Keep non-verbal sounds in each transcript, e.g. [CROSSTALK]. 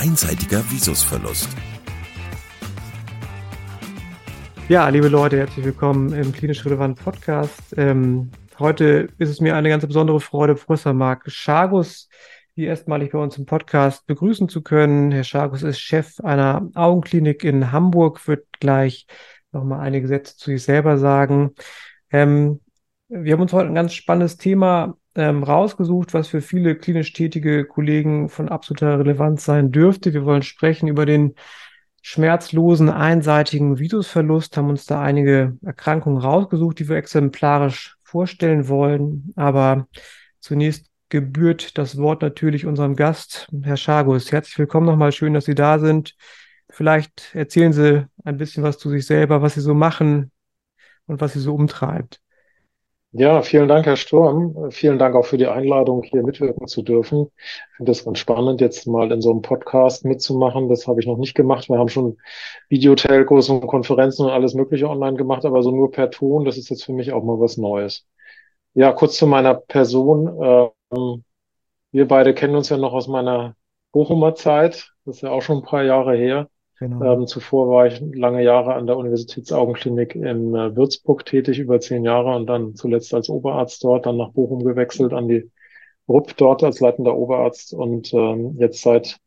einseitiger Visusverlust. Ja, liebe Leute, herzlich willkommen im Klinisch Relevant Podcast. Ähm, heute ist es mir eine ganz besondere Freude, Professor Marc Schargus hier erstmalig bei uns im Podcast begrüßen zu können. Herr Schargus ist Chef einer Augenklinik in Hamburg, wird gleich nochmal einige Sätze zu sich selber sagen. Ähm, wir haben uns heute ein ganz spannendes Thema ähm, rausgesucht, was für viele klinisch tätige Kollegen von absoluter Relevanz sein dürfte. Wir wollen sprechen über den schmerzlosen einseitigen Visusverlust, haben uns da einige Erkrankungen rausgesucht, die wir exemplarisch vorstellen wollen. Aber zunächst gebührt das Wort natürlich unserem Gast, Herr Schagus. Herzlich willkommen nochmal, schön, dass Sie da sind. Vielleicht erzählen Sie ein bisschen was zu sich selber, was Sie so machen und was Sie so umtreibt. Ja, vielen Dank, Herr Sturm. Vielen Dank auch für die Einladung, hier mitwirken zu dürfen. Ich finde das ganz spannend, jetzt mal in so einem Podcast mitzumachen. Das habe ich noch nicht gemacht. Wir haben schon Videotelcos und Konferenzen und alles Mögliche online gemacht, aber so nur per Ton, das ist jetzt für mich auch mal was Neues. Ja, kurz zu meiner Person. Ähm, wir beide kennen uns ja noch aus meiner Bochumer Zeit. Das ist ja auch schon ein paar Jahre her. Genau. Ähm, zuvor war ich lange Jahre an der Universitätsaugenklinik in äh, Würzburg tätig, über zehn Jahre und dann zuletzt als Oberarzt dort, dann nach Bochum gewechselt an die RUP dort als leitender Oberarzt und ähm, jetzt seit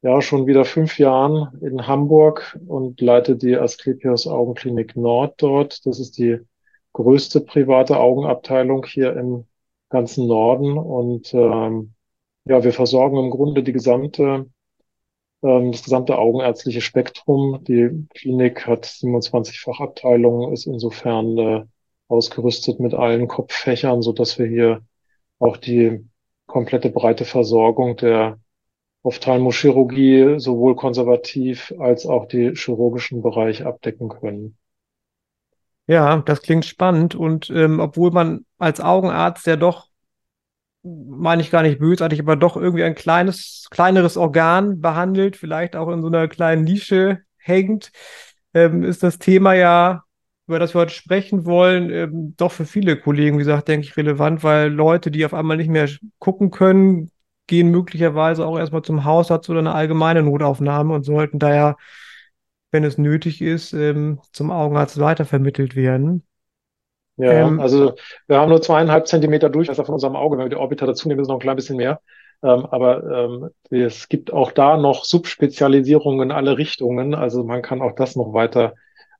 ja schon wieder fünf Jahren in Hamburg und leite die Asklepios Augenklinik Nord dort. Das ist die größte private Augenabteilung hier im ganzen Norden und ähm, ja, wir versorgen im Grunde die gesamte ähm, das gesamte augenärztliche Spektrum. Die Klinik hat 27 Fachabteilungen, ist insofern äh, ausgerüstet mit allen Kopffächern, so dass wir hier auch die komplette breite Versorgung der Ophthalmochirurgie sowohl konservativ als auch die chirurgischen Bereich abdecken können. Ja, das klingt spannend. Und ähm, obwohl man als Augenarzt ja doch meine ich gar nicht bösartig, aber doch irgendwie ein kleines, kleineres Organ behandelt, vielleicht auch in so einer kleinen Nische hängt, ähm, ist das Thema ja, über das wir heute sprechen wollen, ähm, doch für viele Kollegen, wie gesagt, denke ich, relevant, weil Leute, die auf einmal nicht mehr gucken können, gehen möglicherweise auch erstmal zum Hausarzt oder eine allgemeine Notaufnahme und sollten daher, wenn es nötig ist, ähm, zum Augenarzt weitervermittelt werden. Ja, ähm, also wir haben nur zweieinhalb Zentimeter Durchmesser von unserem Auge. Wenn wir die Orbiter dazu nehmen, ist es noch ein klein bisschen mehr. Ähm, aber ähm, es gibt auch da noch Subspezialisierungen in alle Richtungen. Also man kann auch das noch weiter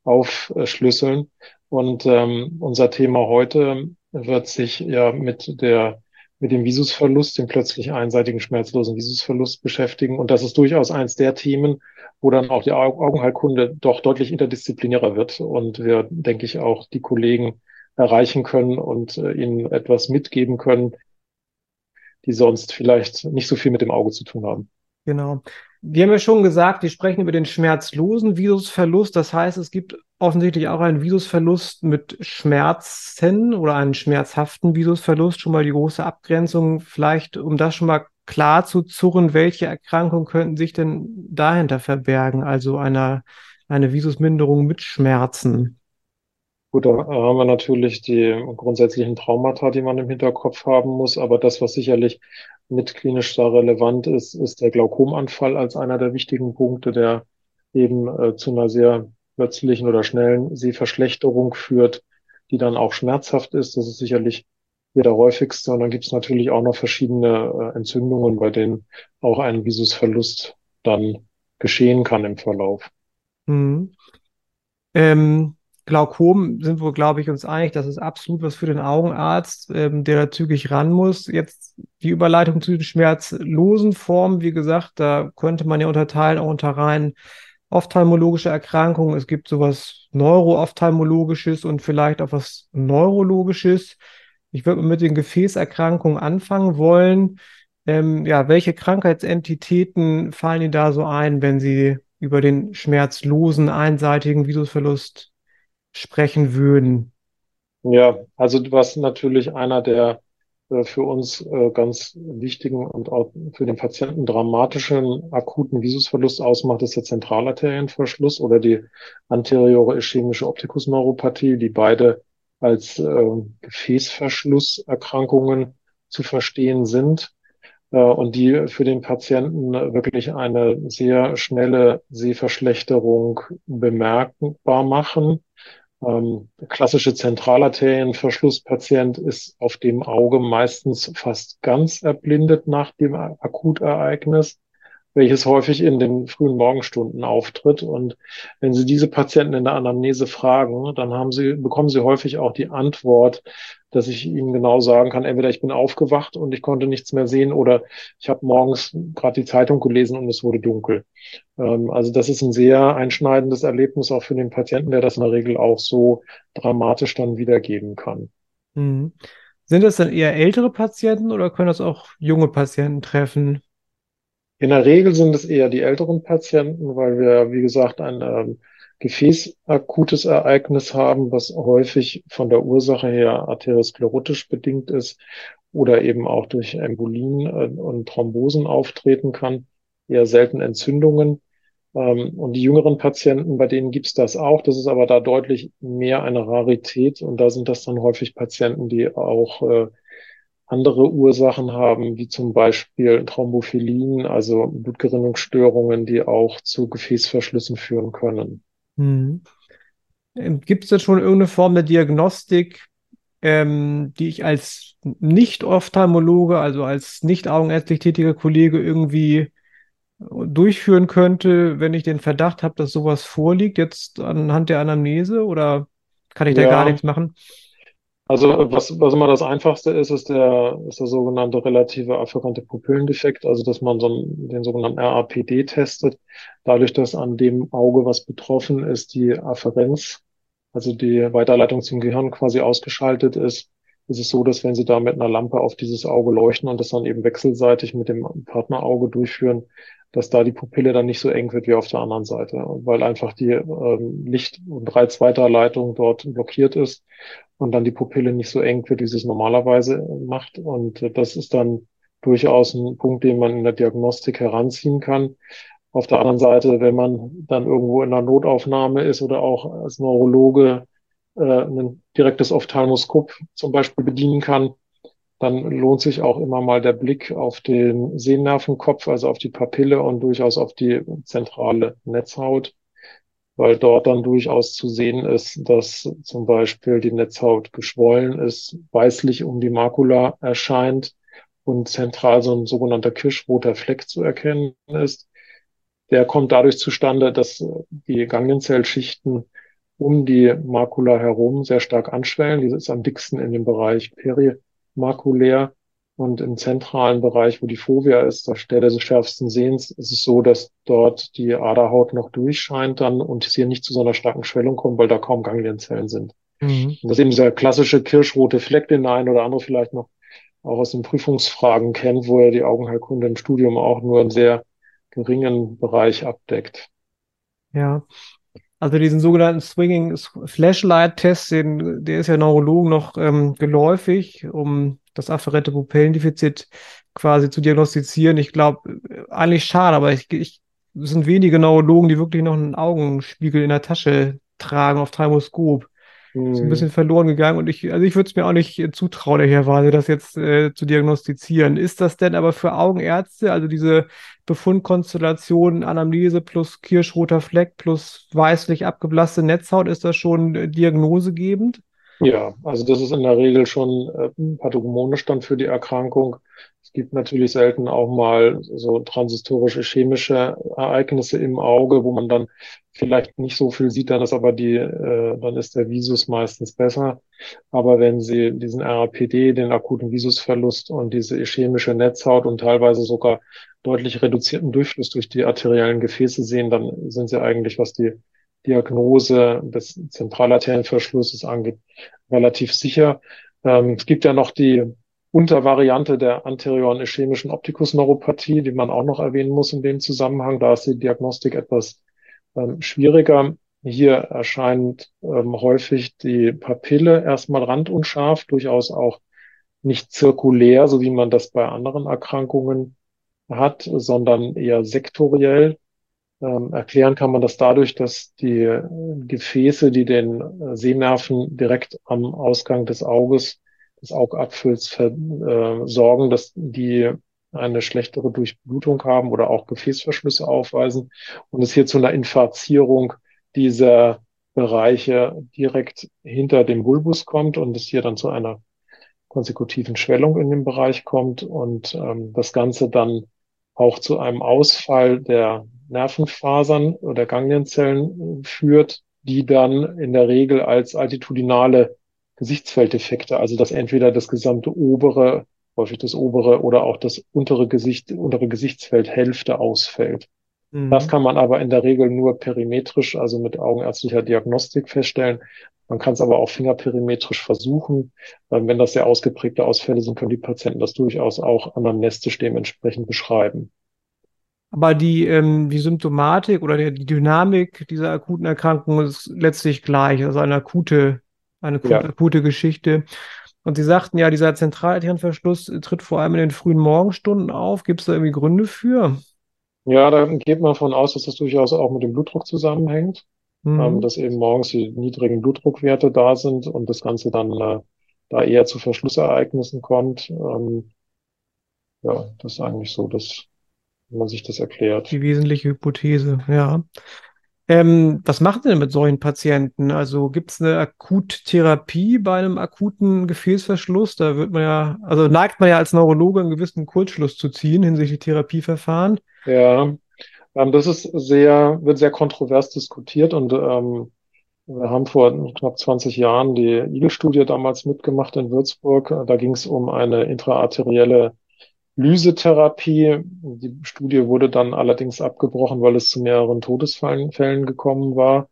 aufschlüsseln. Und ähm, unser Thema heute wird sich ja mit der mit dem Visusverlust, dem plötzlich einseitigen schmerzlosen Visusverlust beschäftigen. Und das ist durchaus eins der Themen, wo dann auch die Augenheilkunde doch deutlich interdisziplinärer wird. Und wir, denke ich, auch die Kollegen erreichen können und äh, ihnen etwas mitgeben können, die sonst vielleicht nicht so viel mit dem Auge zu tun haben. Genau. Wir haben ja schon gesagt, wir sprechen über den schmerzlosen Visusverlust. Das heißt, es gibt offensichtlich auch einen Visusverlust mit Schmerzen oder einen schmerzhaften Visusverlust. Schon mal die große Abgrenzung. Vielleicht, um das schon mal klar zu zurren, welche Erkrankungen könnten sich denn dahinter verbergen? Also einer, eine Visusminderung mit Schmerzen. Gut, da haben wir natürlich die grundsätzlichen Traumata, die man im Hinterkopf haben muss. Aber das, was sicherlich mit klinisch da relevant ist, ist der Glaukomanfall als einer der wichtigen Punkte, der eben äh, zu einer sehr plötzlichen oder schnellen Sehverschlechterung führt, die dann auch schmerzhaft ist. Das ist sicherlich hier der häufigste. Und dann gibt es natürlich auch noch verschiedene äh, Entzündungen, bei denen auch ein Visusverlust dann geschehen kann im Verlauf. Mhm. Ähm, Glaukom sind wir, glaube ich, uns einig, das ist absolut was für den Augenarzt, ähm, der da zügig ran muss. Jetzt die Überleitung zu den schmerzlosen Formen, wie gesagt, da könnte man ja unterteilen, auch unter rein ophthalmologische Erkrankungen. Es gibt sowas Neuroophthalmologisches und vielleicht auch was Neurologisches. Ich würde mit den Gefäßerkrankungen anfangen wollen. Ähm, ja, welche Krankheitsentitäten fallen Ihnen da so ein, wenn Sie über den schmerzlosen, einseitigen Visusverlust sprechen würden? Ja, also was natürlich einer der äh, für uns äh, ganz wichtigen und auch für den Patienten dramatischen akuten Visusverlust ausmacht, ist der Zentralarterienverschluss oder die anteriore ischämische Optikusneuropathie, die beide als äh, Gefäßverschlusserkrankungen zu verstehen sind äh, und die für den Patienten wirklich eine sehr schnelle Sehverschlechterung bemerkbar machen. Ähm, klassische Zentralarterienverschlusspatient ist auf dem Auge meistens fast ganz erblindet nach dem Akutereignis welches häufig in den frühen Morgenstunden auftritt. Und wenn Sie diese Patienten in der Anamnese fragen, dann haben Sie, bekommen Sie häufig auch die Antwort, dass ich Ihnen genau sagen kann, entweder ich bin aufgewacht und ich konnte nichts mehr sehen oder ich habe morgens gerade die Zeitung gelesen und es wurde dunkel. Ähm, also das ist ein sehr einschneidendes Erlebnis auch für den Patienten, der das in der Regel auch so dramatisch dann wiedergeben kann. Mhm. Sind das dann eher ältere Patienten oder können das auch junge Patienten treffen? In der Regel sind es eher die älteren Patienten, weil wir, wie gesagt, ein ähm, gefäßakutes Ereignis haben, was häufig von der Ursache her arteriosklerotisch bedingt ist oder eben auch durch Embolien äh, und Thrombosen auftreten kann, eher selten Entzündungen. Ähm, und die jüngeren Patienten, bei denen gibt's das auch. Das ist aber da deutlich mehr eine Rarität. Und da sind das dann häufig Patienten, die auch äh, andere Ursachen haben, wie zum Beispiel Thrombophilien, also Blutgerinnungsstörungen, die auch zu Gefäßverschlüssen führen können. Hm. Gibt es da schon irgendeine Form der Diagnostik, ähm, die ich als Nicht-Ophthalmologe, also als nicht augenärztlich tätiger Kollege irgendwie durchführen könnte, wenn ich den Verdacht habe, dass sowas vorliegt, jetzt anhand der Anamnese oder kann ich da ja, gar nichts machen? Also was, was immer das Einfachste ist, ist der, ist der sogenannte relative afferente Pupillendefekt, also dass man so einen, den sogenannten RAPD testet. Dadurch, dass an dem Auge, was betroffen ist, die Afferenz, also die Weiterleitung zum Gehirn quasi ausgeschaltet ist, ist es so, dass wenn Sie da mit einer Lampe auf dieses Auge leuchten und das dann eben wechselseitig mit dem Partnerauge durchführen, dass da die Pupille dann nicht so eng wird wie auf der anderen Seite, weil einfach die ähm, Licht- und Reizweiterleitung dort blockiert ist und dann die Pupille nicht so eng wird, wie sie es normalerweise macht. Und das ist dann durchaus ein Punkt, den man in der Diagnostik heranziehen kann. Auf der anderen Seite, wenn man dann irgendwo in einer Notaufnahme ist oder auch als Neurologe äh, ein direktes Ophthalmoskop zum Beispiel bedienen kann, dann lohnt sich auch immer mal der Blick auf den Sehnervenkopf, also auf die Papille und durchaus auf die zentrale Netzhaut weil dort dann durchaus zu sehen ist, dass zum Beispiel die Netzhaut geschwollen ist, weißlich um die Makula erscheint und zentral so ein sogenannter kirschroter Fleck zu erkennen ist. Der kommt dadurch zustande, dass die Ganglienzellschichten um die Makula herum sehr stark anschwellen. Die ist am dicksten in dem Bereich perimakulär und im zentralen Bereich, wo die Fovea ist, der Stelle des schärfsten Sehens, ist es so, dass dort die Aderhaut noch durchscheint dann und es hier nicht zu so einer starken Schwellung kommt, weil da kaum Ganglienzellen sind. Mhm. Und das ist eben dieser klassische kirschrote Fleck, den der eine oder andere vielleicht noch auch aus den Prüfungsfragen kennt, wo er die Augenheilkunde im Studium auch nur einen sehr geringen Bereich abdeckt. Ja, also diesen sogenannten Swinging Flashlight Test, den, der ist ja Neurologen noch ähm, geläufig, um das afferente Pupillendefizit quasi zu diagnostizieren. Ich glaube, eigentlich schade, aber ich, ich, es sind wenige Neurologen, die wirklich noch einen Augenspiegel in der Tasche tragen auf Thermoskop. Mhm. Ist ein bisschen verloren gegangen und ich, also ich würde es mir auch nicht zutrauen, ehrlicherweise, das jetzt äh, zu diagnostizieren. Ist das denn aber für Augenärzte, also diese Befundkonstellation, Anamnese plus kirschroter Fleck plus weißlich abgeblasste Netzhaut, ist das schon äh, diagnosegebend? Ja, also das ist in der Regel schon äh, pathognomonisch dann für die Erkrankung. Es gibt natürlich selten auch mal so transistorische chemische Ereignisse im Auge, wo man dann vielleicht nicht so viel sieht, dann ist aber die, äh, dann ist der Visus meistens besser. Aber wenn Sie diesen RAPD, den akuten Visusverlust und diese chemische Netzhaut und teilweise sogar deutlich reduzierten Durchfluss durch die arteriellen Gefäße sehen, dann sind Sie eigentlich, was die Diagnose des Zentralarterienverschlusses angeht, relativ sicher. Ähm, es gibt ja noch die Untervariante der anterioren ischämischen Optikusneuropathie, die man auch noch erwähnen muss in dem Zusammenhang. Da ist die Diagnostik etwas ähm, schwieriger. Hier erscheint ähm, häufig die Papille erstmal randunscharf, durchaus auch nicht zirkulär, so wie man das bei anderen Erkrankungen hat, sondern eher sektoriell. Ähm, erklären kann man das dadurch, dass die Gefäße, die den Sehnerven direkt am Ausgang des Auges, des Augapfels versorgen, äh, dass die eine schlechtere Durchblutung haben oder auch Gefäßverschlüsse aufweisen und es hier zu einer Infarzierung dieser Bereiche direkt hinter dem Bulbus kommt und es hier dann zu einer konsekutiven Schwellung in dem Bereich kommt und ähm, das Ganze dann auch zu einem Ausfall der Nervenfasern oder Ganglienzellen führt, die dann in der Regel als altitudinale Gesichtsfeldeffekte, also dass entweder das gesamte obere, häufig das obere oder auch das untere Gesicht, untere Gesichtsfeldhälfte ausfällt. Mhm. Das kann man aber in der Regel nur perimetrisch, also mit augenärztlicher Diagnostik feststellen. Man kann es aber auch fingerperimetrisch versuchen. Ähm, wenn das sehr ausgeprägte Ausfälle sind, können die Patienten das durchaus auch anamnestisch dementsprechend beschreiben. Aber die, ähm, die Symptomatik oder die, die Dynamik dieser akuten Erkrankung ist letztlich gleich, also eine akute, eine ja. akute Geschichte. Und Sie sagten ja, dieser Zentralarterienverschluss tritt vor allem in den frühen Morgenstunden auf. Gibt es da irgendwie Gründe für? Ja, da geht man davon aus, dass das durchaus auch mit dem Blutdruck zusammenhängt, mhm. ähm, dass eben morgens die niedrigen Blutdruckwerte da sind und das Ganze dann äh, da eher zu Verschlussereignissen kommt. Ähm, ja, das ist eigentlich so, dass wenn man sich das erklärt. Die wesentliche Hypothese, ja. Ähm, was macht ihr denn mit solchen Patienten? Also gibt es eine Akuttherapie bei einem akuten Gefäßverschluss? Da wird man ja, also neigt man ja als Neurologe einen gewissen Kurzschluss zu ziehen hinsichtlich Therapieverfahren. Ja, ähm, das ist sehr, wird sehr kontrovers diskutiert und ähm, wir haben vor knapp 20 Jahren die Eagle-Studie damals mitgemacht in Würzburg. Da ging es um eine intraarterielle Lysetherapie. Die Studie wurde dann allerdings abgebrochen, weil es zu mehreren Todesfällen gekommen war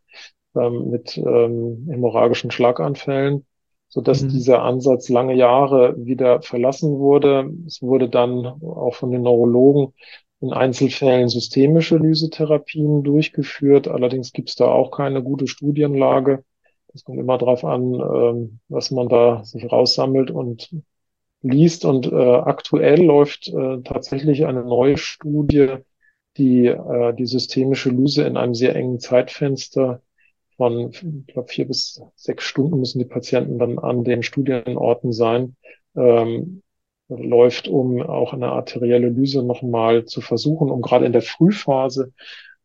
ähm, mit ähm, hämorrhagischen Schlaganfällen, so dass mhm. dieser Ansatz lange Jahre wieder verlassen wurde. Es wurde dann auch von den Neurologen in Einzelfällen systemische Lysetherapien durchgeführt. Allerdings gibt es da auch keine gute Studienlage. Es kommt immer darauf an, ähm, was man da sich raussammelt und liest. Und äh, aktuell läuft äh, tatsächlich eine neue Studie, die äh, die systemische Lyse in einem sehr engen Zeitfenster von, ich glaube, vier bis sechs Stunden müssen die Patienten dann an den Studienorten sein, ähm, läuft, um auch eine arterielle Lyse nochmal zu versuchen, um gerade in der Frühphase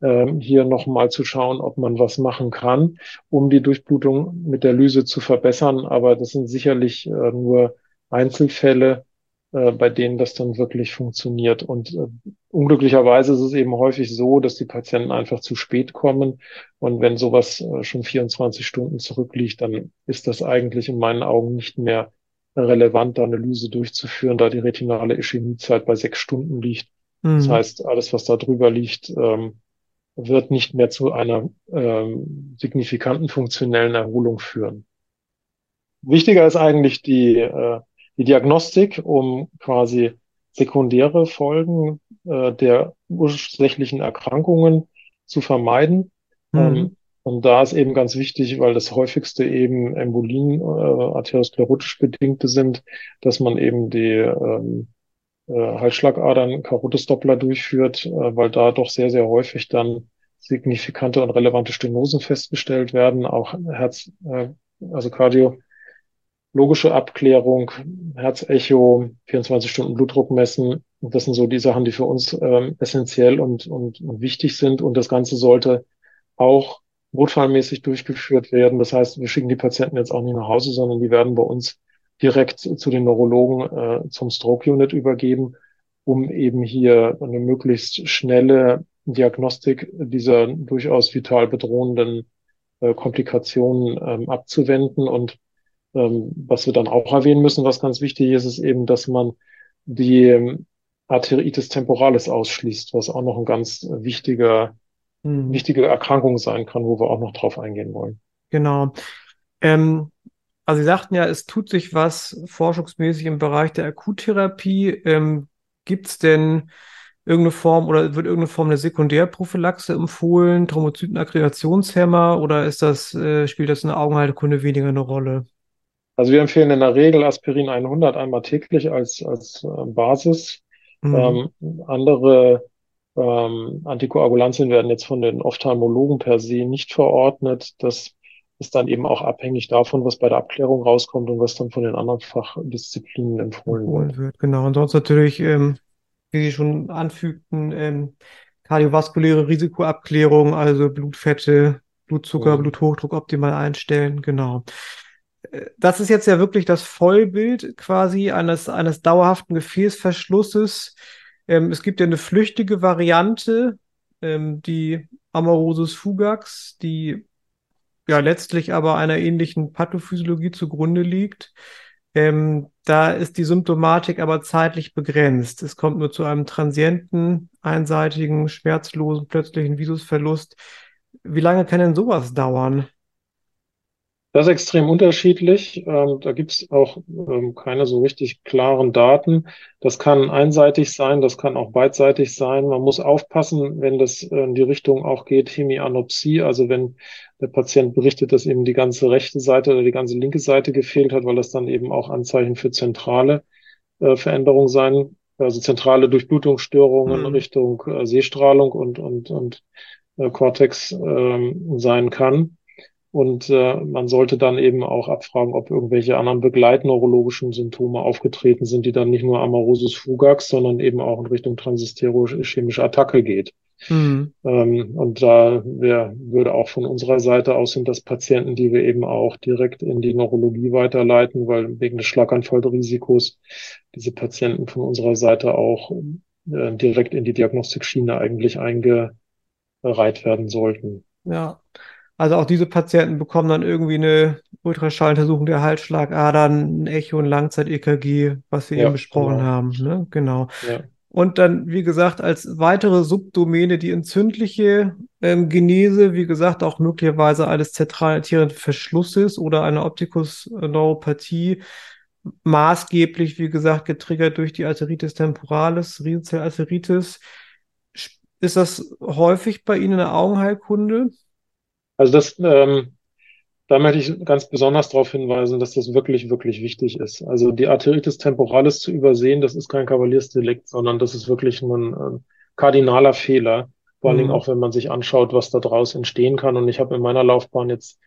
ähm, hier nochmal zu schauen, ob man was machen kann, um die Durchblutung mit der Lyse zu verbessern. Aber das sind sicherlich äh, nur Einzelfälle, äh, bei denen das dann wirklich funktioniert. Und äh, unglücklicherweise ist es eben häufig so, dass die Patienten einfach zu spät kommen. Und wenn sowas äh, schon 24 Stunden zurückliegt, dann ist das eigentlich in meinen Augen nicht mehr relevant, da Analyse durchzuführen, da die retinale Ischämiezeit bei sechs Stunden liegt. Mhm. Das heißt, alles, was da drüber liegt, ähm, wird nicht mehr zu einer ähm, signifikanten funktionellen Erholung führen. Wichtiger ist eigentlich die äh, die Diagnostik, um quasi sekundäre Folgen äh, der ursächlichen Erkrankungen zu vermeiden. Mhm. Ähm, und da ist eben ganz wichtig, weil das häufigste eben Embolien, äh, arteriosklerotisch bedingte sind, dass man eben die ähm, äh, Halsschlagadern Karotisdoppler durchführt, äh, weil da doch sehr, sehr häufig dann signifikante und relevante Stenosen festgestellt werden, auch Herz, äh, also Cardio logische Abklärung, Herzecho, 24 Stunden Blutdruck messen. Das sind so die Sachen, die für uns ähm, essentiell und, und, und wichtig sind. Und das Ganze sollte auch notfallmäßig durchgeführt werden. Das heißt, wir schicken die Patienten jetzt auch nicht nach Hause, sondern die werden bei uns direkt zu den Neurologen äh, zum Stroke Unit übergeben, um eben hier eine möglichst schnelle Diagnostik dieser durchaus vital bedrohenden äh, Komplikationen ähm, abzuwenden und ähm, was wir dann auch erwähnen müssen, was ganz wichtig ist, ist eben, dass man die ähm, Arteritis temporalis ausschließt, was auch noch ein ganz wichtiger, hm. wichtige Erkrankung sein kann, wo wir auch noch drauf eingehen wollen. Genau. Ähm, also Sie sagten ja, es tut sich was forschungsmäßig im Bereich der Akuttherapie. Ähm, Gibt es denn irgendeine Form oder wird irgendeine Form der Sekundärprophylaxe empfohlen, Thrombozytenaggregationshemmer oder ist das, äh, spielt das in der Augenhaltekunde weniger eine Rolle? Also wir empfehlen in der Regel Aspirin 100 einmal täglich als, als äh, Basis. Mhm. Ähm, andere ähm, Antikoagulantien werden jetzt von den Ophthalmologen per se nicht verordnet. Das ist dann eben auch abhängig davon, was bei der Abklärung rauskommt und was dann von den anderen Fachdisziplinen empfohlen, wird. wird. Genau, und sonst natürlich, ähm, wie Sie schon anfügten, ähm, kardiovaskuläre Risikoabklärung, also Blutfette, Blutzucker, mhm. Bluthochdruck optimal einstellen, genau. Das ist jetzt ja wirklich das Vollbild quasi eines, eines dauerhaften Gefäßverschlusses. Ähm, es gibt ja eine flüchtige Variante, ähm, die Amaurosis fugax, die ja letztlich aber einer ähnlichen Pathophysiologie zugrunde liegt. Ähm, da ist die Symptomatik aber zeitlich begrenzt. Es kommt nur zu einem transienten, einseitigen, schmerzlosen, plötzlichen Visusverlust. Wie lange kann denn sowas dauern? Das ist extrem unterschiedlich. Ähm, da gibt es auch ähm, keine so richtig klaren Daten. Das kann einseitig sein, das kann auch beidseitig sein. Man muss aufpassen, wenn das in die Richtung auch geht, Hemianopsie, also wenn der Patient berichtet, dass eben die ganze rechte Seite oder die ganze linke Seite gefehlt hat, weil das dann eben auch Anzeichen für zentrale äh, Veränderungen sein, also zentrale Durchblutungsstörungen mhm. Richtung äh, Sehstrahlung und, und, und äh, Cortex äh, sein kann. Und äh, man sollte dann eben auch abfragen, ob irgendwelche anderen begleitneurologischen Symptome aufgetreten sind, die dann nicht nur Amaurosis fugax, sondern eben auch in Richtung transisterochemische Attacke geht. Mhm. Ähm, und da wär, würde auch von unserer Seite aus sind das Patienten, die wir eben auch direkt in die Neurologie weiterleiten, weil wegen des Schlaganfallrisikos diese Patienten von unserer Seite auch äh, direkt in die Diagnostikschiene eigentlich eingereiht werden sollten. Ja, also auch diese Patienten bekommen dann irgendwie eine Ultraschalluntersuchung der Halsschlagadern, ein Echo, ein Langzeit-EKG, was wir ja, eben besprochen genau. haben. Ne? Genau. Ja. Und dann, wie gesagt, als weitere Subdomäne die entzündliche ähm, Genese, wie gesagt, auch möglicherweise eines zentralen Verschlusses oder einer Optikusneuropathie, maßgeblich, wie gesagt, getriggert durch die Arteritis temporalis, Riesenzellarteritis. Ist das häufig bei Ihnen in der Augenheilkunde? Also das, ähm, da möchte ich ganz besonders darauf hinweisen, dass das wirklich, wirklich wichtig ist. Also die Arteritis temporalis zu übersehen, das ist kein Kavaliersdelikt, sondern das ist wirklich ein, ein kardinaler Fehler. Vor allen Dingen mhm. auch, wenn man sich anschaut, was da draus entstehen kann. Und ich habe in meiner Laufbahn jetzt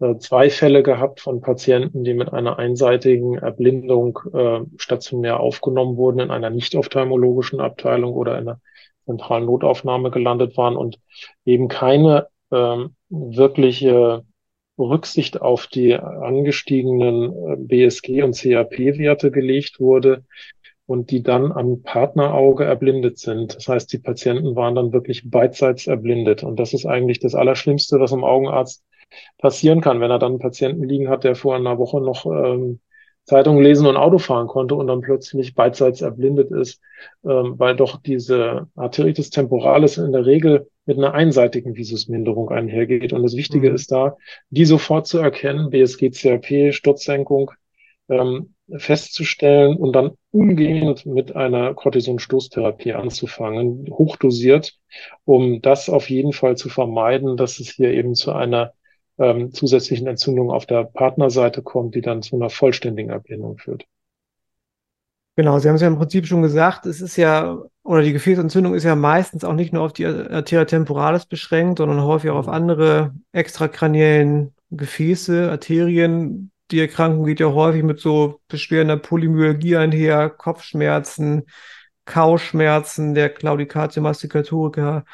äh, zwei Fälle gehabt von Patienten, die mit einer einseitigen Erblindung äh, stationär aufgenommen wurden in einer nicht ophthalmologischen Abteilung oder in einer zentralen Notaufnahme gelandet waren und eben keine ähm, wirkliche Rücksicht auf die angestiegenen äh, BSG und CAP-Werte gelegt wurde und die dann am Partnerauge erblindet sind. Das heißt, die Patienten waren dann wirklich beidseits erblindet. Und das ist eigentlich das Allerschlimmste, was im Augenarzt passieren kann, wenn er dann einen Patienten liegen hat, der vor einer Woche noch ähm, Zeitung lesen und Auto fahren konnte und dann plötzlich beidseits erblindet ist, ähm, weil doch diese Arteritis temporalis in der Regel mit einer einseitigen Visusminderung einhergeht. Und das Wichtige mhm. ist da, die sofort zu erkennen, BSG, CRP, Sturzsenkung, ähm, festzustellen und dann umgehend mit einer Cortisonstoßtherapie anzufangen, hochdosiert, um das auf jeden Fall zu vermeiden, dass es hier eben zu einer ähm, zusätzlichen Entzündung auf der Partnerseite kommt, die dann zu einer vollständigen Ablehnung führt. Genau, Sie haben es ja im Prinzip schon gesagt, es ist ja, oder die Gefäßentzündung ist ja meistens auch nicht nur auf die Arteria temporalis beschränkt, sondern häufig auch auf andere extrakraniellen Gefäße, Arterien. Die Erkrankung geht ja häufig mit so Beschwerden der Polymyalgie einher, Kopfschmerzen, Kauschmerzen, der Claudicatio masticatorica,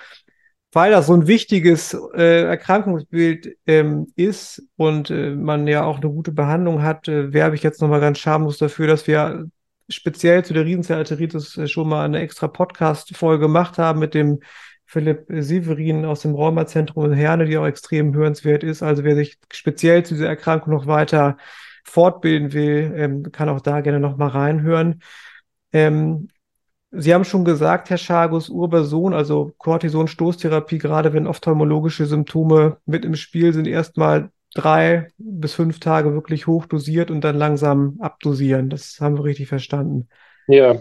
weil das so ein wichtiges äh, Erkrankungsbild ähm, ist und äh, man ja auch eine gute Behandlung hat, äh, werbe ich jetzt nochmal ganz schamlos dafür, dass wir speziell zu der Riesenzellarteritis äh, schon mal eine extra Podcast-Folge gemacht haben mit dem Philipp Severin aus dem Rheumazentrum in Herne, die auch extrem hörenswert ist. Also wer sich speziell zu dieser Erkrankung noch weiter fortbilden will, ähm, kann auch da gerne noch mal reinhören. Ähm, Sie haben schon gesagt, Herr Schagus, Urberson, also Cortison-Stoßtherapie, gerade wenn ophthalmologische Symptome mit im Spiel sind, erstmal drei bis fünf Tage wirklich hochdosiert und dann langsam abdosieren. Das haben wir richtig verstanden. Ja,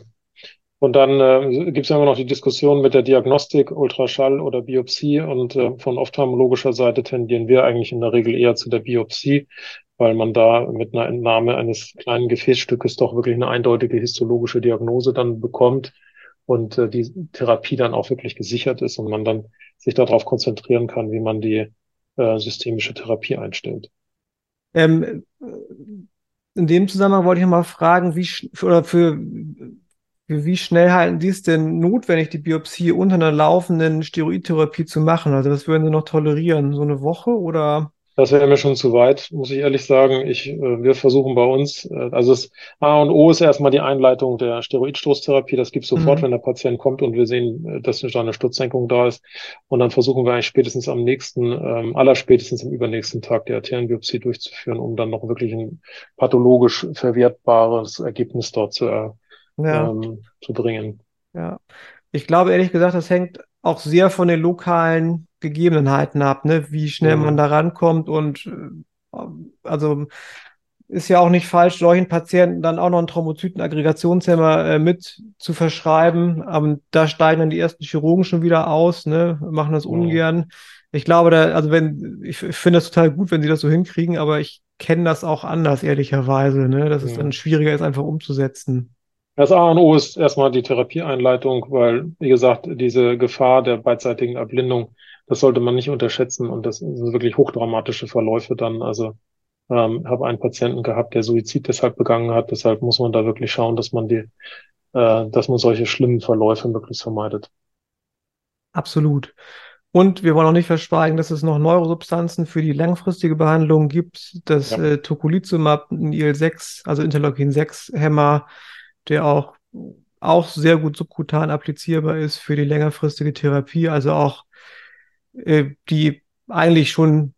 und dann äh, gibt es ja immer noch die Diskussion mit der Diagnostik, Ultraschall oder Biopsie. Und äh, von ophthalmologischer Seite tendieren wir eigentlich in der Regel eher zu der Biopsie, weil man da mit einer Entnahme eines kleinen Gefäßstückes doch wirklich eine eindeutige histologische Diagnose dann bekommt und äh, die Therapie dann auch wirklich gesichert ist und man dann sich darauf konzentrieren kann, wie man die äh, systemische Therapie einstellt. Ähm, in dem Zusammenhang wollte ich mal fragen, wie oder für wie schnell halten Sie es denn notwendig, die Biopsie unter einer laufenden Steroidtherapie zu machen? Also das würden Sie noch tolerieren, so eine Woche oder? Das wäre mir schon zu weit, muss ich ehrlich sagen. Ich, äh, wir versuchen bei uns, äh, also das A und O ist erstmal die Einleitung der Steroidstoßtherapie. Das gibt sofort, mhm. wenn der Patient kommt und wir sehen, äh, dass da eine Sturzsenkung da ist. Und dann versuchen wir eigentlich spätestens am nächsten, ähm, allerspätestens am übernächsten Tag die Arterienbiopsie durchzuführen, um dann noch wirklich ein pathologisch verwertbares Ergebnis dort zu, ja. ähm, zu bringen. Ja. Ich glaube ehrlich gesagt, das hängt auch sehr von den lokalen Gegebenheiten ab, ne? wie schnell mhm. man da rankommt und äh, also ist ja auch nicht falsch, solchen Patienten dann auch noch einen Thrombozytenaggregationshemmer äh, mit zu verschreiben. Aber da steigen dann die ersten Chirurgen schon wieder aus, ne, machen das ungern. Ich glaube, da, also wenn, ich, ich finde das total gut, wenn sie das so hinkriegen, aber ich kenne das auch anders, ehrlicherweise, ne, dass es dann schwieriger ist, einfach umzusetzen. Das A und O ist erstmal die Therapieeinleitung, weil, wie gesagt, diese Gefahr der beidseitigen Erblindung, das sollte man nicht unterschätzen und das sind wirklich hochdramatische Verläufe dann. Also ähm, habe einen Patienten gehabt, der Suizid deshalb begangen hat. Deshalb muss man da wirklich schauen, dass man die, äh, dass man solche schlimmen Verläufe möglichst vermeidet. Absolut. Und wir wollen auch nicht verschweigen, dass es noch Neurosubstanzen für die langfristige Behandlung gibt. Das ja. äh, Tocilizumab, ein IL-6, also Interleukin-6-Hämmer, der auch, auch sehr gut subkutan applizierbar ist für die längerfristige Therapie, also auch äh, die eigentlich schon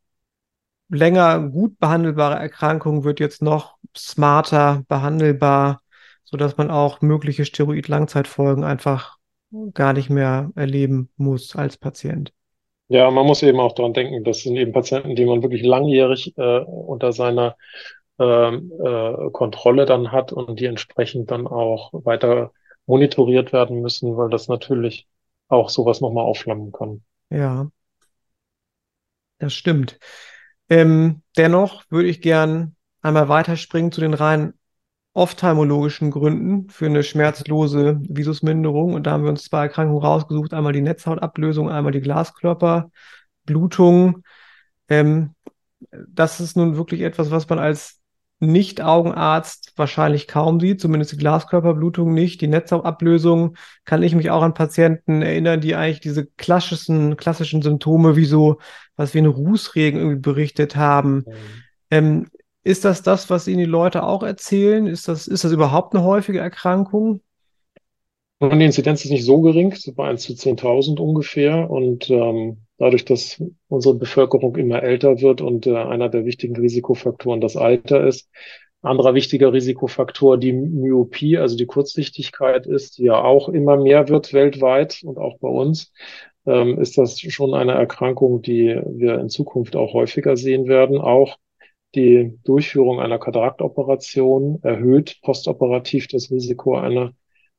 länger gut behandelbare Erkrankung wird jetzt noch smarter behandelbar, sodass man auch mögliche Steroid-Langzeitfolgen einfach gar nicht mehr erleben muss als Patient. Ja, man muss eben auch daran denken, das sind eben Patienten, die man wirklich langjährig äh, unter seiner ähm, äh, Kontrolle dann hat und die entsprechend dann auch weiter monitoriert werden müssen, weil das natürlich auch sowas nochmal aufflammen kann. Ja, das stimmt. Ähm, dennoch würde ich gern einmal weiterspringen zu den rein ophthalmologischen Gründen für eine schmerzlose Visusminderung. Und da haben wir uns zwei Erkrankungen rausgesucht. Einmal die Netzhautablösung, einmal die Glaskörperblutung. Ähm, das ist nun wirklich etwas, was man als nicht-Augenarzt wahrscheinlich kaum sieht, zumindest die Glaskörperblutung nicht. Die Netzhautablösung kann ich mich auch an Patienten erinnern, die eigentlich diese klassischen, klassischen Symptome wie so, was wie ein Rußregen irgendwie berichtet haben. Mhm. Ähm, ist das das, was Ihnen die Leute auch erzählen? Ist das, ist das überhaupt eine häufige Erkrankung? Und die Inzidenz ist nicht so gering, so bei 1 zu 10.000 ungefähr. Und ähm, dadurch, dass unsere Bevölkerung immer älter wird und äh, einer der wichtigen Risikofaktoren das Alter ist, anderer wichtiger Risikofaktor die Myopie, also die Kurzsichtigkeit ist, die ja auch immer mehr wird weltweit und auch bei uns, ähm, ist das schon eine Erkrankung, die wir in Zukunft auch häufiger sehen werden. Auch die Durchführung einer Kataraktoperation erhöht postoperativ das Risiko einer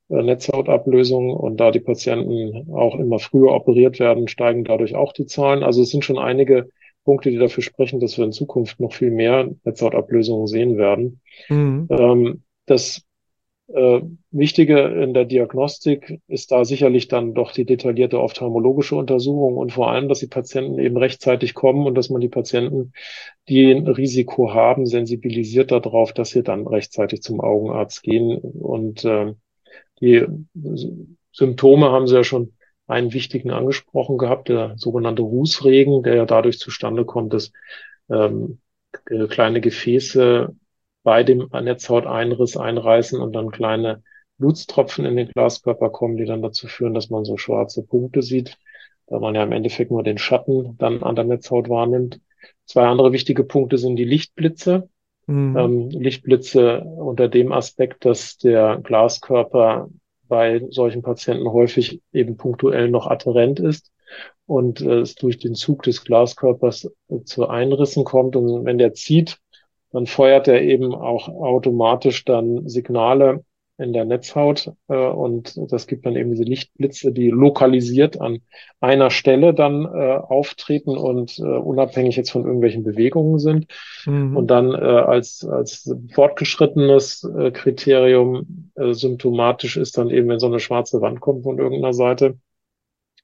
Netzhautablösung und da die Patienten auch immer früher operiert werden, steigen dadurch auch die Zahlen. Also es sind schon einige Punkte, die dafür sprechen, dass wir in Zukunft noch viel mehr Netzhautablösungen sehen werden. Mhm. Ähm, das äh, Wichtige in der Diagnostik ist da sicherlich dann doch die detaillierte ophthalmologische Untersuchung und vor allem, dass die Patienten eben rechtzeitig kommen und dass man die Patienten, die ein Risiko haben, sensibilisiert darauf, dass sie dann rechtzeitig zum Augenarzt gehen und äh, die Symptome haben Sie ja schon einen wichtigen angesprochen gehabt, der sogenannte Rußregen, der ja dadurch zustande kommt, dass ähm, kleine Gefäße bei dem Netzhauteinriss einreißen und dann kleine Blutstropfen in den Glaskörper kommen, die dann dazu führen, dass man so schwarze Punkte sieht, da man ja im Endeffekt nur den Schatten dann an der Netzhaut wahrnimmt. Zwei andere wichtige Punkte sind die Lichtblitze. Mhm. Ähm, Lichtblitze unter dem Aspekt, dass der Glaskörper bei solchen Patienten häufig eben punktuell noch adherent ist. und äh, es durch den Zug des Glaskörpers äh, zu Einrissen kommt. Und wenn der zieht, dann feuert er eben auch automatisch dann Signale in der Netzhaut äh, und das gibt dann eben diese Lichtblitze, die lokalisiert an einer Stelle dann äh, auftreten und äh, unabhängig jetzt von irgendwelchen Bewegungen sind. Mhm. Und dann äh, als, als fortgeschrittenes äh, Kriterium äh, symptomatisch ist dann eben, wenn so eine schwarze Wand kommt von irgendeiner Seite,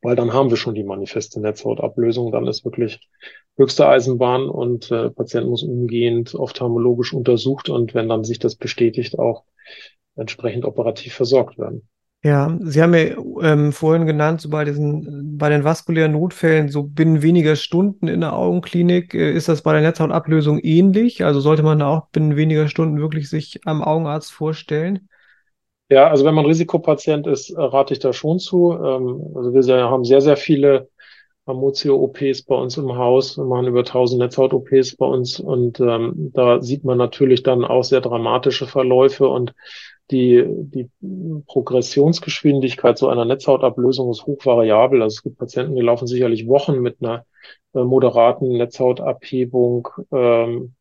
weil dann haben wir schon die manifeste Netzhautablösung, dann ist wirklich höchste Eisenbahn und äh, Patient muss umgehend ophthalmologisch untersucht und wenn dann sich das bestätigt, auch entsprechend operativ versorgt werden. Ja, Sie haben ja ähm, vorhin genannt, so bei diesen, bei den vaskulären Notfällen, so binnen weniger Stunden in der Augenklinik, äh, ist das bei der Netzhautablösung ähnlich? Also sollte man da auch binnen weniger Stunden wirklich sich am Augenarzt vorstellen? Ja, also wenn man Risikopatient ist, äh, rate ich da schon zu. Ähm, also wir haben sehr, sehr viele Amotio-OPs bei uns im Haus. Wir machen über 1000 Netzhaut-OPs bei uns und ähm, da sieht man natürlich dann auch sehr dramatische Verläufe und die, die Progressionsgeschwindigkeit so einer Netzhautablösung ist hochvariabel. Also es gibt Patienten, die laufen sicherlich Wochen mit einer äh, moderaten Netzhautabhebung ähm,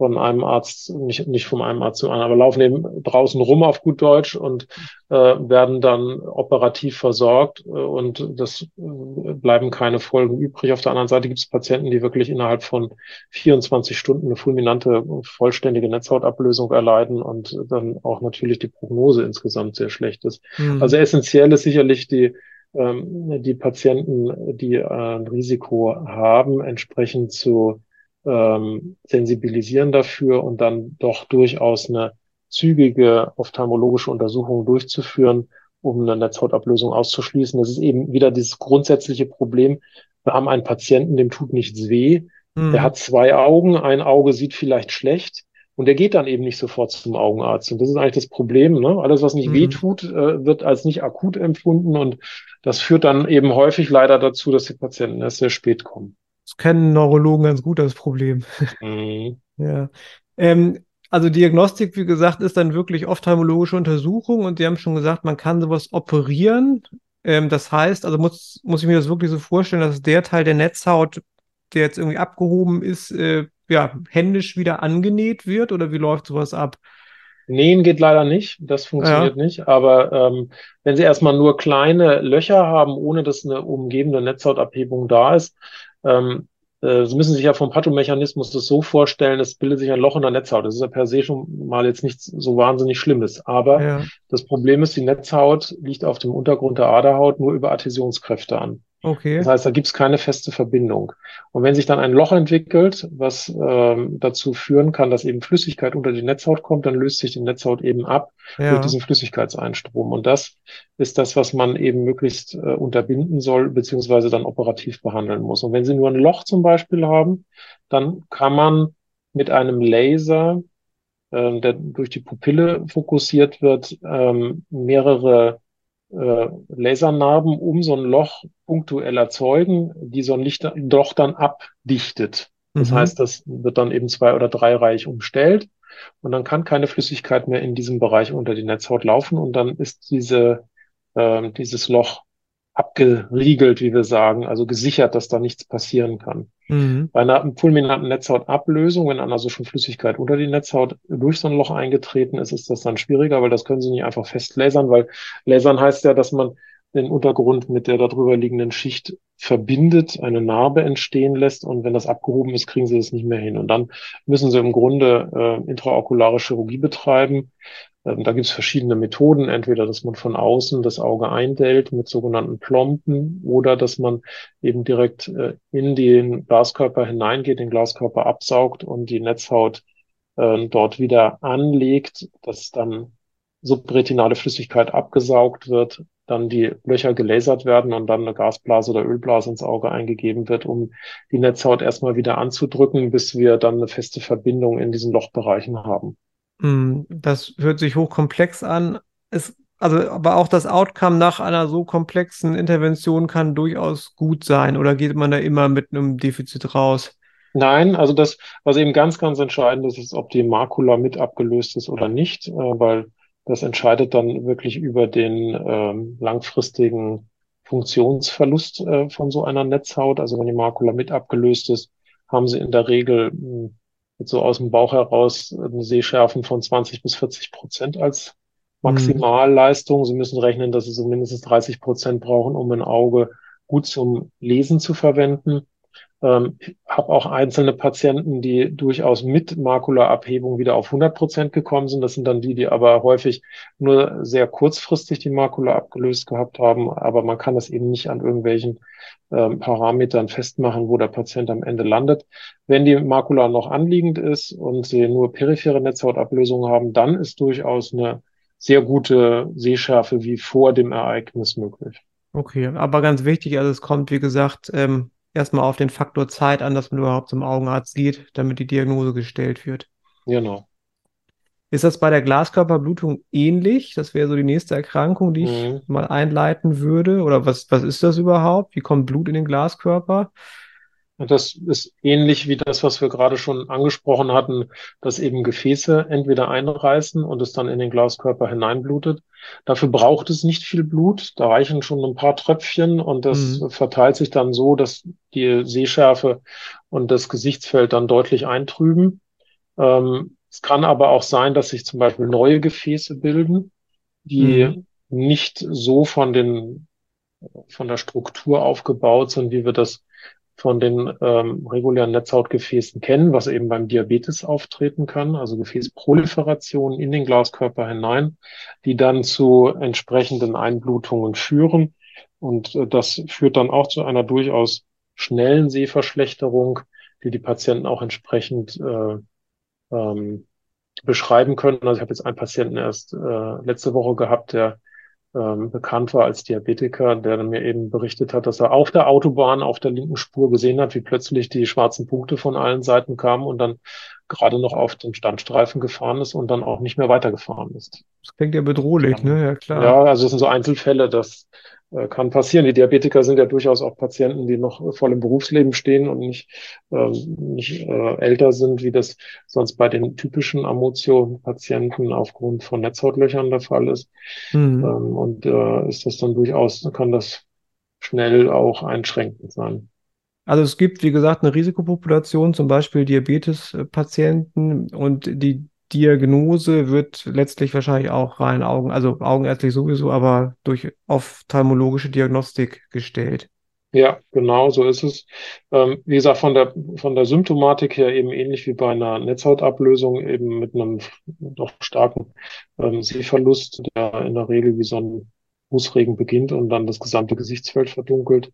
von einem Arzt, nicht, nicht von einem Arzt zu einem, aber laufen eben draußen rum auf gut Deutsch und äh, werden dann operativ versorgt äh, und das äh, bleiben keine Folgen übrig. Auf der anderen Seite gibt es Patienten, die wirklich innerhalb von 24 Stunden eine fulminante, vollständige Netzhautablösung erleiden und dann auch natürlich die Prognose insgesamt sehr schlecht ist. Mhm. Also essentiell ist sicherlich die ähm, die Patienten, die äh, ein Risiko haben, entsprechend zu ähm, sensibilisieren dafür und dann doch durchaus eine zügige ophthalmologische Untersuchung durchzuführen, um eine Netzhautablösung auszuschließen. Das ist eben wieder dieses grundsätzliche Problem. Wir haben einen Patienten, dem tut nichts weh. Mhm. Der hat zwei Augen, ein Auge sieht vielleicht schlecht und der geht dann eben nicht sofort zum Augenarzt. Und das ist eigentlich das Problem. Ne? Alles, was nicht mhm. weh tut, äh, wird als nicht akut empfunden und das führt dann eben häufig leider dazu, dass die Patienten erst sehr spät kommen. Das kennen Neurologen ganz gut, das Problem. [LAUGHS] Mhm. ja. Ähm, also Diagnostik, wie gesagt, ist dann wirklich ophthalmologische Untersuchung und die haben schon gesagt, man kann sowas operieren. Ähm, das heißt, also muss, muss ich mir das wirklich so vorstellen, dass der Teil der Netzhaut, der jetzt irgendwie abgehoben ist, äh, ja, händisch wieder angenäht wird oder wie läuft sowas ab? Nähen geht leider nicht, das funktioniert ja. nicht. Aber ähm, wenn Sie erstmal nur kleine Löcher haben, ohne dass eine umgebende Netzhautabhebung da ist, ähm, äh, Sie müssen sich ja vom Pathomechanismus das so vorstellen, es bildet sich ein Loch in der Netzhaut. Das ist ja per se schon mal jetzt nichts so wahnsinnig Schlimmes. Aber ja. das Problem ist, die Netzhaut liegt auf dem Untergrund der Aderhaut nur über Adhäsionskräfte an. Okay. Das heißt, da gibt es keine feste Verbindung. Und wenn sich dann ein Loch entwickelt, was ähm, dazu führen kann, dass eben Flüssigkeit unter die Netzhaut kommt, dann löst sich die Netzhaut eben ab ja. durch diesen Flüssigkeitseinstrom. Und das ist das, was man eben möglichst äh, unterbinden soll, beziehungsweise dann operativ behandeln muss. Und wenn Sie nur ein Loch zum Beispiel haben, dann kann man mit einem Laser, äh, der durch die Pupille fokussiert wird, ähm, mehrere äh, Lasernarben um so ein Loch punktuell erzeugen, die so ein Licht, Loch dann abdichtet. Das mhm. heißt, das wird dann eben zwei- oder dreireich umstellt und dann kann keine Flüssigkeit mehr in diesem Bereich unter die Netzhaut laufen und dann ist diese, äh, dieses Loch abgeriegelt, wie wir sagen, also gesichert, dass da nichts passieren kann. Mhm. Bei einer fulminanten Netzhautablösung, wenn dann also schon Flüssigkeit unter die Netzhaut durch so ein Loch eingetreten ist, ist das dann schwieriger, weil das können Sie nicht einfach festlasern, weil lasern heißt ja, dass man den Untergrund mit der darüber liegenden Schicht verbindet, eine Narbe entstehen lässt und wenn das abgehoben ist, kriegen sie das nicht mehr hin. Und dann müssen sie im Grunde äh, intraokulare Chirurgie betreiben. Ähm, da gibt es verschiedene Methoden, entweder dass man von außen das Auge eindellt mit sogenannten Plomben oder dass man eben direkt äh, in den Glaskörper hineingeht, den Glaskörper absaugt und die Netzhaut äh, dort wieder anlegt, dass dann subretinale Flüssigkeit abgesaugt wird, dann die Löcher gelasert werden und dann eine Gasblase oder Ölblase ins Auge eingegeben wird, um die Netzhaut erstmal wieder anzudrücken, bis wir dann eine feste Verbindung in diesen Lochbereichen haben. Hm, das hört sich hochkomplex an. Es, also, aber auch das Outcome nach einer so komplexen Intervention kann durchaus gut sein, oder geht man da immer mit einem Defizit raus? Nein, also das, was eben ganz, ganz entscheidend ist, ist, ob die Makula mit abgelöst ist oder nicht, äh, weil das entscheidet dann wirklich über den ähm, langfristigen Funktionsverlust äh, von so einer Netzhaut. Also wenn die Makula mit abgelöst ist, haben sie in der Regel mh, so aus dem Bauch heraus eine Sehschärfen von 20 bis 40 Prozent als mhm. Maximalleistung. Sie müssen rechnen, dass sie so mindestens 30 Prozent brauchen, um ein Auge gut zum Lesen zu verwenden. Ähm, habe auch einzelne Patienten, die durchaus mit Makulaabhebung wieder auf 100 Prozent gekommen sind. Das sind dann die, die aber häufig nur sehr kurzfristig die Makula abgelöst gehabt haben. Aber man kann das eben nicht an irgendwelchen ähm, Parametern festmachen, wo der Patient am Ende landet. Wenn die Makula noch anliegend ist und sie nur periphere Netzhautablösungen haben, dann ist durchaus eine sehr gute Sehschärfe wie vor dem Ereignis möglich. Okay, aber ganz wichtig, also es kommt, wie gesagt, ähm, erstmal auf den Faktor Zeit an, dass man überhaupt zum Augenarzt geht, damit die Diagnose gestellt wird. Genau. Ist das bei der Glaskörperblutung ähnlich? Das wäre so die nächste Erkrankung, die ich mhm. mal einleiten würde. Oder was, was ist das überhaupt? Wie kommt Blut in den Glaskörper? Das ist ähnlich wie das, was wir gerade schon angesprochen hatten, dass eben Gefäße entweder einreißen und es dann in den Glaskörper hineinblutet. Dafür braucht es nicht viel Blut. Da reichen schon ein paar Tröpfchen und das mhm. verteilt sich dann so, dass die Sehschärfe und das Gesichtsfeld dann deutlich eintrüben. Ähm, es kann aber auch sein, dass sich zum Beispiel neue Gefäße bilden, die mhm. nicht so von den von der Struktur aufgebaut sind, wie wir das von den ähm, regulären Netzhautgefäßen kennen, was eben beim Diabetes auftreten kann, also Gefäßproliferationen in den Glaskörper hinein, die dann zu entsprechenden Einblutungen führen. Und äh, das führt dann auch zu einer durchaus schnellen Sehverschlechterung, die die Patienten auch entsprechend äh, ähm, beschreiben können. Also ich habe jetzt einen Patienten erst äh, letzte Woche gehabt, der ähm, bekannt war als Diabetiker, der mir eben berichtet hat, dass er auf der Autobahn auf der linken Spur gesehen hat, wie plötzlich die schwarzen Punkte von allen Seiten kamen und dann gerade noch auf den Standstreifen gefahren ist und dann auch nicht mehr weitergefahren ist. Das klingt ja bedrohlich, ne? Ja, klar. Ja, also das sind so Einzelfälle, dass kann passieren. Die Diabetiker sind ja durchaus auch Patienten, die noch voll im Berufsleben stehen und nicht, äh, nicht äh, älter sind, wie das sonst bei den typischen Amotio-Patienten aufgrund von Netzhautlöchern der Fall ist. Mhm. Ähm, und äh, ist das dann durchaus, kann das schnell auch einschränkend sein. Also es gibt, wie gesagt, eine Risikopopulation, zum Beispiel Diabetespatienten und die Diagnose wird letztlich wahrscheinlich auch rein Augen, also augenärztlich sowieso, aber durch ophthalmologische Diagnostik gestellt. Ja, genau, so ist es. Ähm, wie gesagt, von der, von der Symptomatik her eben ähnlich wie bei einer Netzhautablösung, eben mit einem doch starken ähm, Sehverlust, der in der Regel wie so ein Fußregen beginnt und dann das gesamte Gesichtsfeld verdunkelt.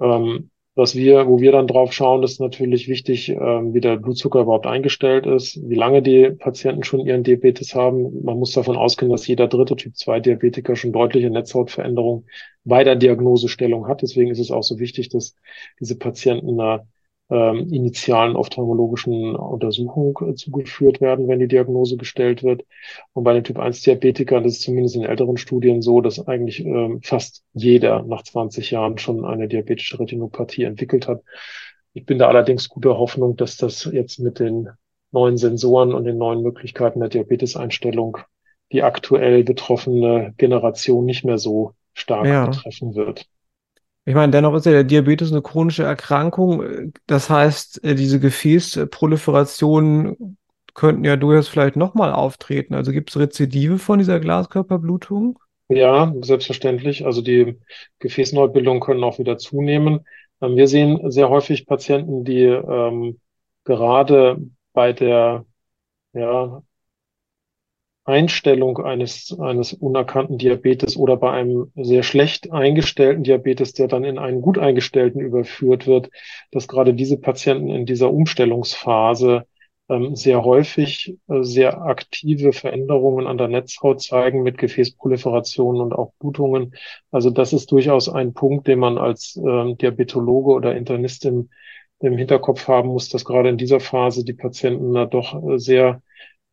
Ähm, was wir, wo wir dann drauf schauen, ist natürlich wichtig, ähm, wie der Blutzucker überhaupt eingestellt ist, wie lange die Patienten schon ihren Diabetes haben. Man muss davon ausgehen, dass jeder dritte Typ 2 Diabetiker schon deutliche Netzhautveränderungen bei der Diagnosestellung hat. Deswegen ist es auch so wichtig, dass diese Patienten eine ähm, initialen ophthalmologischen Untersuchung äh, zugeführt werden, wenn die Diagnose gestellt wird. Und bei den Typ-1-Diabetikern ist es zumindest in älteren Studien so, dass eigentlich ähm, fast jeder nach 20 Jahren schon eine diabetische Retinopathie entwickelt hat. Ich bin da allerdings guter Hoffnung, dass das jetzt mit den neuen Sensoren und den neuen Möglichkeiten der Diabeteseinstellung die aktuell betroffene Generation nicht mehr so stark ja. betreffen wird. Ich meine, dennoch ist ja der Diabetes eine chronische Erkrankung. Das heißt, äh, diese Gefäßproliferationen könnten ja durchaus vielleicht nochmal auftreten. Also gibt es Rezidive von dieser Glaskörperblutung? Ja, selbstverständlich. Also die Gefäßneubildungen können auch wieder zunehmen. Ähm, wir sehen sehr häufig Patienten, die ähm, gerade bei der ja, Einstellung eines, eines unerkannten Diabetes oder bei einem sehr schlecht eingestellten Diabetes, der dann in einen gut eingestellten überführt wird, dass gerade diese Patienten in dieser Umstellungsphase ähm, sehr häufig äh, sehr aktive Veränderungen an der Netzhaut zeigen mit Gefäßproliferationen und auch Blutungen. Also das ist durchaus ein Punkt, den man als ähm, Diabetologe oder Internist im, im Hinterkopf haben muss, dass gerade in dieser Phase die Patienten da doch äh, sehr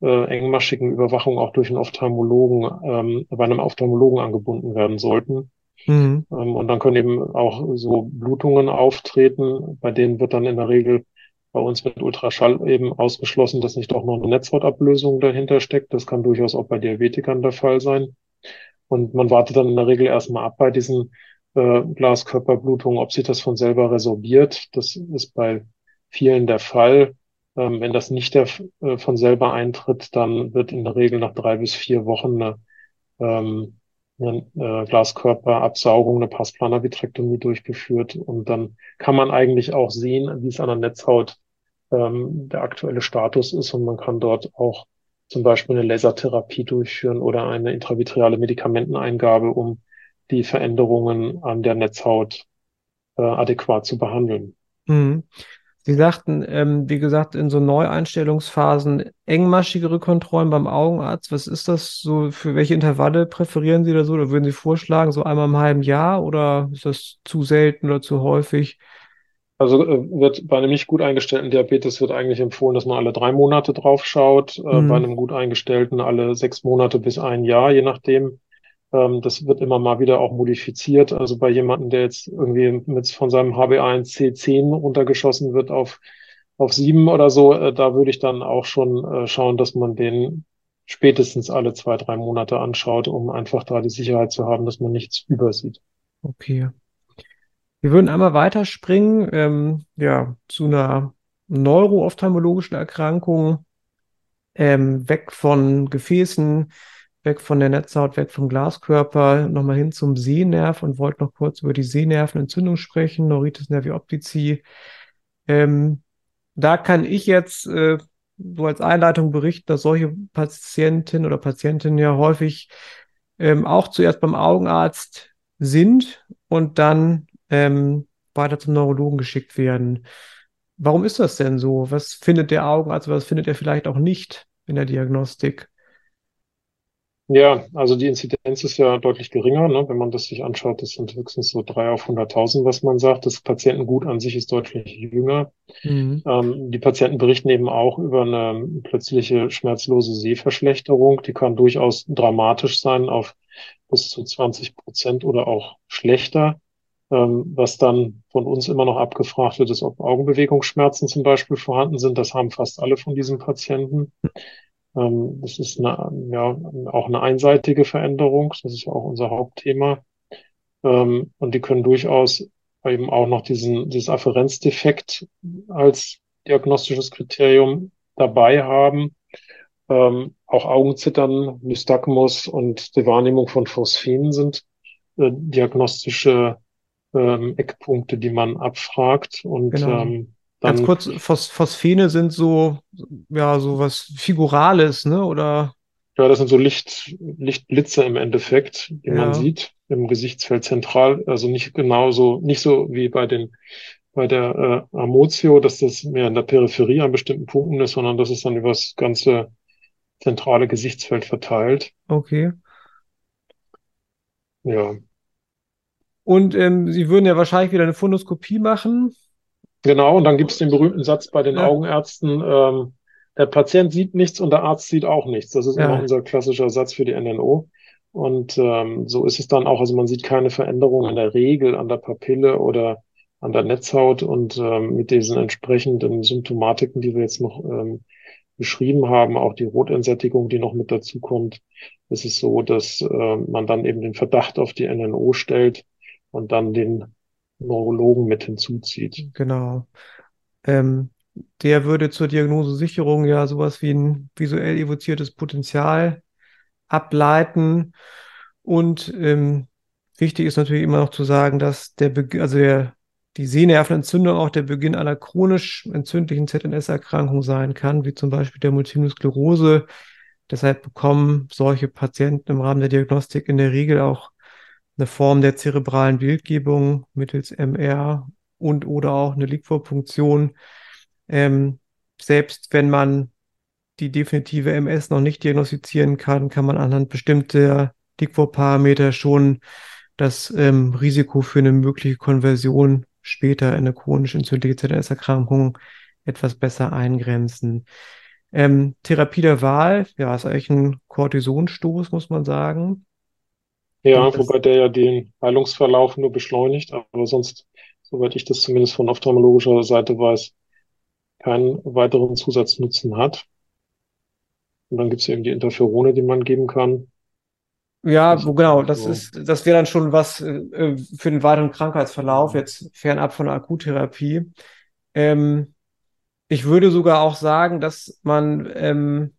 äh, engmaschigen Überwachung auch durch einen Ophthalmologen, ähm, bei einem Ophthalmologen angebunden werden sollten. Mhm. Ähm, und dann können eben auch so Blutungen auftreten, bei denen wird dann in der Regel bei uns mit Ultraschall eben ausgeschlossen, dass nicht auch noch eine Netzhautablösung dahinter steckt. Das kann durchaus auch bei Diabetikern der Fall sein. Und man wartet dann in der Regel erstmal ab bei diesen äh, Glaskörperblutung, ob sich das von selber resorbiert. Das ist bei vielen der Fall. Ähm, wenn das nicht der, äh, von selber eintritt, dann wird in der Regel nach drei bis vier Wochen eine, ähm, eine äh, Glaskörperabsaugung, eine Passplanarvitrektomie durchgeführt. Und dann kann man eigentlich auch sehen, wie es an der Netzhaut ähm, der aktuelle Status ist. Und man kann dort auch zum Beispiel eine Lasertherapie durchführen oder eine intravitreale Medikamenteneingabe, um die Veränderungen an der Netzhaut äh, adäquat zu behandeln. Mhm. Sie sagten, ähm, wie gesagt, in so Neueinstellungsphasen engmaschigere Kontrollen beim Augenarzt. Was ist das so? Für welche Intervalle präferieren Sie da so? Oder würden Sie vorschlagen, so einmal im halben Jahr? Oder ist das zu selten oder zu häufig? Also äh, wird bei einem nicht gut eingestellten Diabetes wird eigentlich empfohlen, dass man alle drei Monate drauf schaut. Äh, mhm. Bei einem gut eingestellten alle sechs Monate bis ein Jahr, je nachdem. Ähm, das wird immer mal wieder auch modifiziert. Also bei jemandem, der jetzt irgendwie mit von seinem HB1C10 runtergeschossen wird auf, auf sieben oder so, äh, da würde ich dann auch schon äh, schauen, dass man den spätestens alle zwei, drei Monate anschaut, um einfach da die Sicherheit zu haben, dass man nichts übersieht. Okay. Wir würden einmal weiterspringen, ähm, ja, zu einer neuroophthalmologischen Erkrankung, ähm, weg von Gefäßen, weg von der Netzhaut, weg vom Glaskörper, nochmal hin zum Sehnerv und wollte noch kurz über die Sehnervenentzündung sprechen, Neuritis nervi optici. Ähm, da kann ich jetzt äh, so als Einleitung berichten, dass solche Patientinnen oder Patientinnen ja häufig ähm, auch zuerst beim Augenarzt sind und dann ähm, weiter zum Neurologen geschickt werden. Warum ist das denn so? Was findet der Augenarzt, was findet er vielleicht auch nicht in der Diagnostik? Ja, also die Inzidenz ist ja deutlich geringer, ne? Wenn man das sich anschaut, das sind höchstens so drei auf 100.000, was man sagt. Das Patientengut an sich ist deutlich jünger. Mhm. Ähm, die Patienten berichten eben auch über eine plötzliche schmerzlose Sehverschlechterung. Die kann durchaus dramatisch sein auf bis zu 20 Prozent oder auch schlechter. Ähm, was dann von uns immer noch abgefragt wird, ist, ob Augenbewegungsschmerzen zum Beispiel vorhanden sind. Das haben fast alle von diesen Patienten. Ähm, das ist eine, ja, auch eine einseitige Veränderung. Das ist ja auch unser Hauptthema. Ähm, und die können durchaus eben auch noch diesen, dieses Afferenzdefekt als diagnostisches Kriterium dabei haben. Ähm, auch Augenzittern, Nystagmus und die Wahrnehmung von Phosphinen sind äh, diagnostische ähm, Eckpunkte, die man abfragt. Und genau. ähm, Ganz kurz, Phos Phosphene sind so, ja, so was Figurales, ne? Oder? Ja, das sind so Licht, Lichtblitze im Endeffekt, die ja. man sieht im Gesichtsfeld zentral. Also nicht genauso, nicht so wie bei den, bei der äh, Amotio, dass das mehr in der Peripherie an bestimmten Punkten ist, sondern das ist dann über das ganze zentrale Gesichtsfeld verteilt. Okay. Ja. Und ähm, Sie würden ja wahrscheinlich wieder eine Fundoskopie machen. Genau, und dann gibt es den berühmten Satz bei den ja. Augenärzten, ähm, der Patient sieht nichts und der Arzt sieht auch nichts. Das ist ja. immer unser klassischer Satz für die NNO. Und ähm, so ist es dann auch. Also man sieht keine Veränderung in der Regel an der Papille oder an der Netzhaut und ähm, mit diesen entsprechenden Symptomatiken, die wir jetzt noch ähm, beschrieben haben, auch die Rotentsättigung, die noch mit dazu kommt, ist es so, dass äh, man dann eben den Verdacht auf die NNO stellt und dann den Neurologen mit hinzuzieht. Genau. Ähm, der würde zur Diagnosesicherung ja sowas wie ein visuell evoziertes Potenzial ableiten. Und ähm, wichtig ist natürlich immer noch zu sagen, dass der, Be also der, die Sehnervenentzündung auch der Beginn einer chronisch entzündlichen ZNS-Erkrankung sein kann, wie zum Beispiel der Multiple Sklerose. Deshalb bekommen solche Patienten im Rahmen der Diagnostik in der Regel auch eine Form der zerebralen Bildgebung mittels MR und oder auch eine Liquorpunktion. Ähm, selbst wenn man die definitive MS noch nicht diagnostizieren kann, kann man anhand bestimmter Liquorparameter schon das ähm, Risiko für eine mögliche Konversion später in eine chronisch entzündliche ZNS-Erkrankung etwas besser eingrenzen. Ähm, Therapie der Wahl, ja, ist eigentlich ein Cortisonstoß, muss man sagen. Ja, das, wobei der ja den Heilungsverlauf nur beschleunigt, aber sonst, soweit ich das zumindest von ophthalmologischer Seite weiß, keinen weiteren Zusatznutzen hat. Und dann gibt es eben die Interferone, die man geben kann. Ja, wo, genau, das so. ist, das wäre dann schon was äh, für den weiteren Krankheitsverlauf, jetzt fernab von der Akuttherapie. Ähm, ich würde sogar auch sagen, dass man, ähm,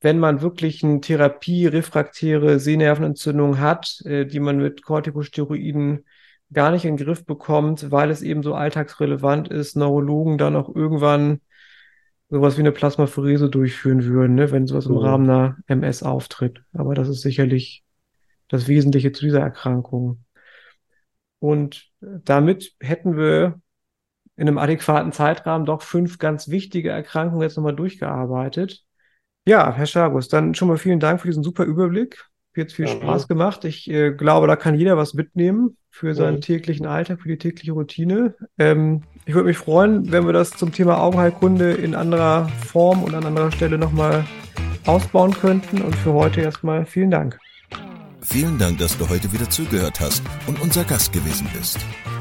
wenn man wirklich eine Therapie, refraktäre Sehnervenentzündung hat, äh, die man mit Corticosteroiden gar nicht in den Griff bekommt, weil es eben so alltagsrelevant ist, Neurologen dann auch irgendwann sowas wie eine Plasmaphorese durchführen würden, ne, wenn sowas im mhm. Rahmen einer MS auftritt. Aber das ist sicherlich das Wesentliche zu dieser Erkrankung. Und damit hätten wir in einem adäquaten Zeitrahmen doch fünf ganz wichtige Erkrankungen jetzt nochmal durchgearbeitet. Ja, Herr Schagus, dann schon mal vielen Dank für diesen super Überblick. Hat viel ja, Spaß gemacht. Ich äh, glaube, da kann jeder was mitnehmen für seinen ja. täglichen Alltag, für die tägliche Routine. Ähm, ich würde mich freuen, wenn wir das zum Thema Augenheilkunde in anderer Form und an anderer Stelle nochmal ausbauen könnten. Und für heute erstmal vielen Dank. Vielen Dank, dass du heute wieder zugehört hast und unser Gast gewesen bist.